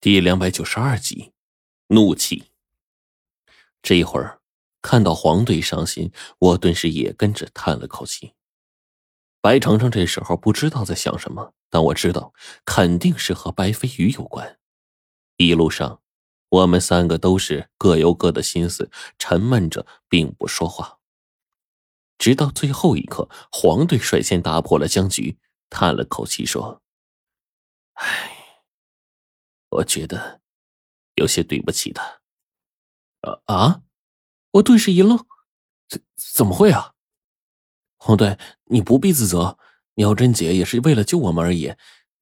第两百九十二集，怒气。这一会儿看到黄队伤心，我顿时也跟着叹了口气。白程程这时候不知道在想什么，但我知道肯定是和白飞宇有关。一路上，我们三个都是各有各的心思，沉闷着，并不说话。直到最后一刻，黄队率先打破了僵局，叹了口气说：“唉。”我觉得有些对不起他。啊啊！我顿时一愣，怎怎么会啊？黄队，你不必自责。苗真姐也是为了救我们而已。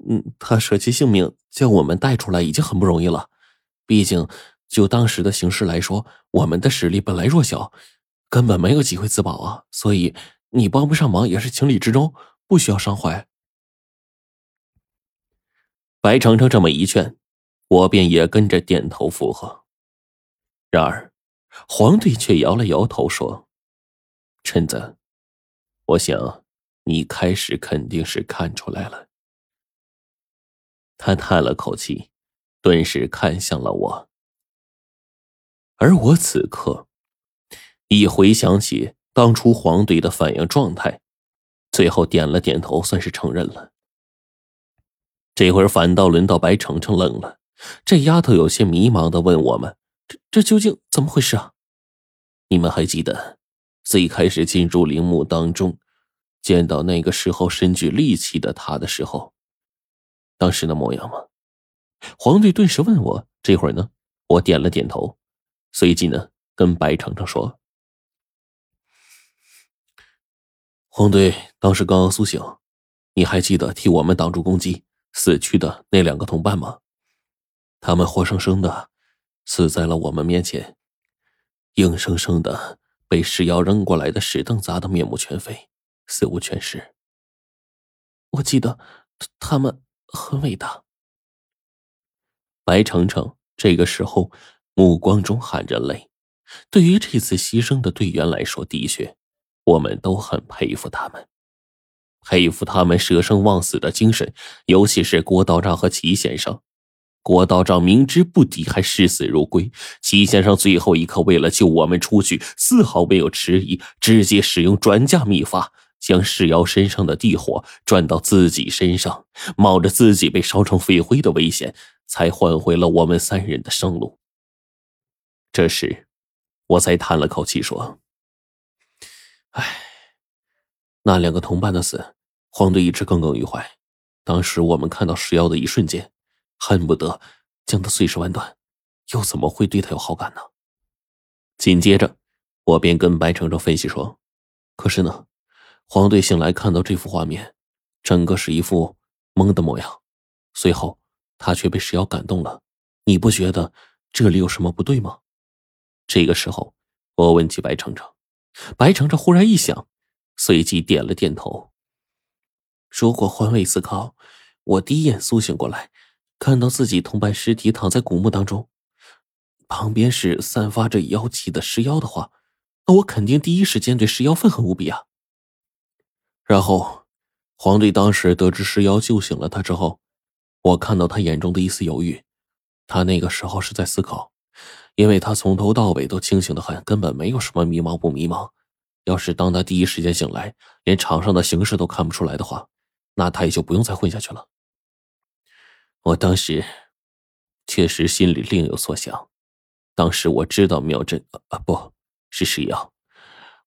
嗯，她舍弃性命将我们带出来已经很不容易了。毕竟，就当时的形势来说，我们的实力本来弱小，根本没有机会自保啊。所以，你帮不上忙也是情理之中，不需要伤怀。白程程这么一劝。我便也跟着点头附和，然而，皇帝却摇了摇头说：“臣子，我想你开始肯定是看出来了。”他叹了口气，顿时看向了我，而我此刻一回想起当初黄队的反应状态，最后点了点头，算是承认了。这会儿反倒轮到白程程愣了。这丫头有些迷茫的问我们：“这这究竟怎么回事啊？”你们还记得最开始进入陵墓当中，见到那个时候身具利器的他的时候，当时的模样吗？黄队顿时问我。这会儿呢，我点了点头，随即呢跟白程程说：“黄队当时刚刚苏醒，你还记得替我们挡住攻击死去的那两个同伴吗？”他们活生生的死在了我们面前，硬生生的被石妖扔过来的石凳砸得面目全非，死无全尸。我记得他们很伟大。白程程这个时候目光中含着泪。对于这次牺牲的队员来说，的确，我们都很佩服他们，佩服他们舍生忘死的精神，尤其是郭道长和齐先生。郭道长明知不敌，还视死如归。齐先生最后一刻为了救我们出去，丝毫没有迟疑，直接使用转嫁秘法，将石妖身上的地火转到自己身上，冒着自己被烧成飞灰的危险，才换回了我们三人的生路。这时，我才叹了口气说：“唉，那两个同伴的死，黄队一直耿耿于怀。当时我们看到石妖的一瞬间。”恨不得将他碎尸万段，又怎么会对他有好感呢？紧接着，我便跟白程程分析说：“可是呢，黄队醒来看到这幅画面，整个是一副懵的模样。随后，他却被石瑶感动了。你不觉得这里有什么不对吗？”这个时候，我问起白程程，白程程忽然一想，随即点了点头。如果换位思考，我第一眼苏醒过来。看到自己同伴尸体躺在古墓当中，旁边是散发着妖气的尸妖的话，那我肯定第一时间对尸妖愤恨无比啊。然后，黄队当时得知尸妖救醒了他之后，我看到他眼中的一丝犹豫，他那个时候是在思考，因为他从头到尾都清醒的很，根本没有什么迷茫不迷茫。要是当他第一时间醒来，连场上的形势都看不出来的话，那他也就不用再混下去了。我当时确实心里另有所想。当时我知道妙真啊，不是石妖，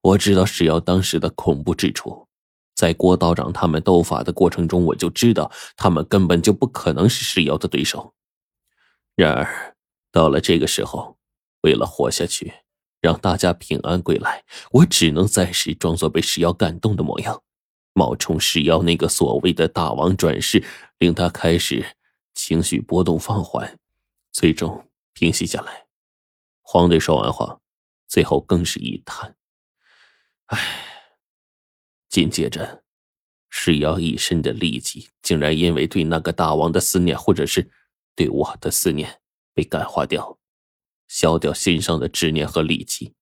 我知道石妖当时的恐怖之处。在郭道长他们斗法的过程中，我就知道他们根本就不可能是石妖的对手。然而到了这个时候，为了活下去，让大家平安归来，我只能暂时装作被石妖感动的模样，冒充石妖那个所谓的大王转世，令他开始。情绪波动放缓，最终平息下来。黄队说完话，最后更是一叹：“唉。”紧接着，石瑶一身的戾气竟然因为对那个大王的思念，或者是对我的思念，被感化掉，消掉心上的执念和戾气。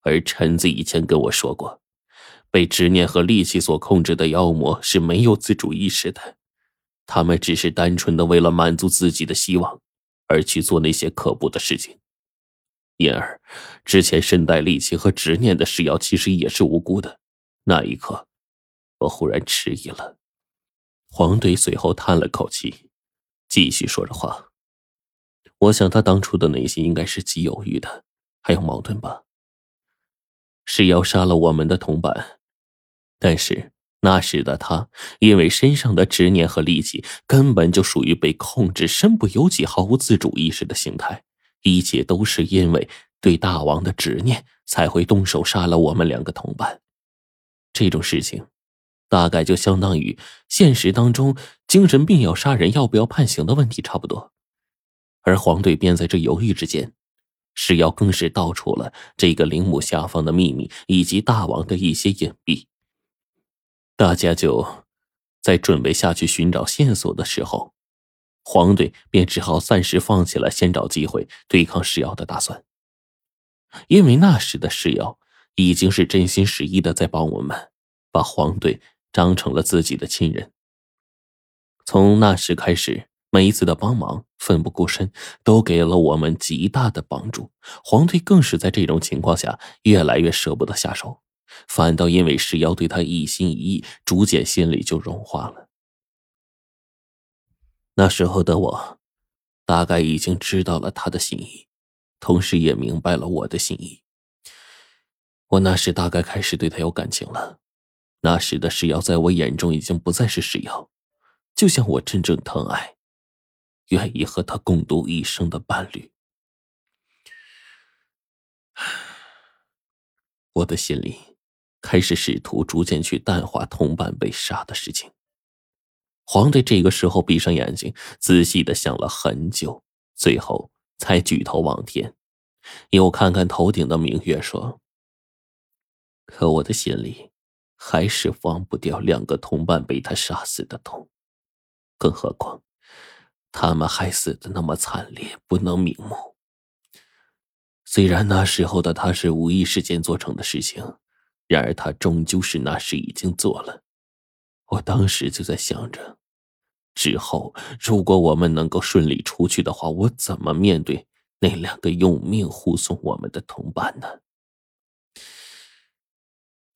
而臣子以前跟我说过，被执念和戾气所控制的妖魔是没有自主意识的。他们只是单纯的为了满足自己的希望，而去做那些可怖的事情。因而，之前身带戾气和执念的石瑶其实也是无辜的。那一刻，我忽然迟疑了。黄队随后叹了口气，继续说着话。我想他当初的内心应该是极犹豫的，还有矛盾吧。石瑶杀了我们的同伴，但是那时的他因为身上的执念和戾气，根本就属于被控制、身不由己、毫无自主意识的形态。一切都是因为对大王的执念，才会动手杀了我们两个同伴。这种事情，大概就相当于现实当中精神病要杀人要不要判刑的问题差不多。而黄队便在这犹豫之间，石瑶更是道出了这个陵墓下方的秘密以及大王的一些隐蔽。大家就在准备下去寻找线索的时候。黄队便只好暂时放弃了先找机会对抗石瑶的打算，因为那时的石瑶已经是真心实意的在帮我们，把黄队当成了自己的亲人。从那时开始，每一次的帮忙奋不顾身，都给了我们极大的帮助。黄队更是在这种情况下越来越舍不得下手，反倒因为石瑶对他一心一意，逐渐心里就融化了。那时候的我，大概已经知道了他的心意，同时也明白了我的心意。我那时大概开始对他有感情了。那时的石瑶在我眼中已经不再是石瑶，就像我真正疼爱、愿意和他共度一生的伴侣。我的心里开始试图逐渐去淡化同伴被杀的事情。黄队这个时候闭上眼睛，仔细的想了很久，最后才举头望天，又看看头顶的明月，说：“可我的心里还是忘不掉两个同伴被他杀死的痛，更何况他们还死的那么惨烈，不能瞑目。虽然那时候的他是无意识间做成的事情，然而他终究是那时已经做了。我当时就在想着。”之后，如果我们能够顺利出去的话，我怎么面对那两个用命护送我们的同伴呢？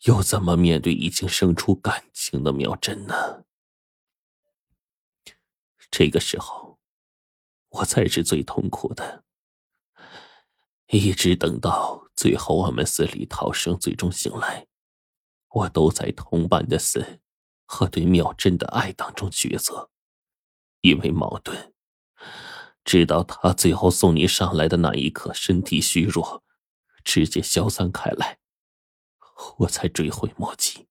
又怎么面对已经生出感情的妙珍呢？这个时候，我才是最痛苦的。一直等到最后，我们死里逃生，最终醒来，我都在同伴的死和对妙真的爱当中抉择。因为矛盾，直到他最后送你上来的那一刻，身体虚弱，直接消散开来，我才追悔莫及。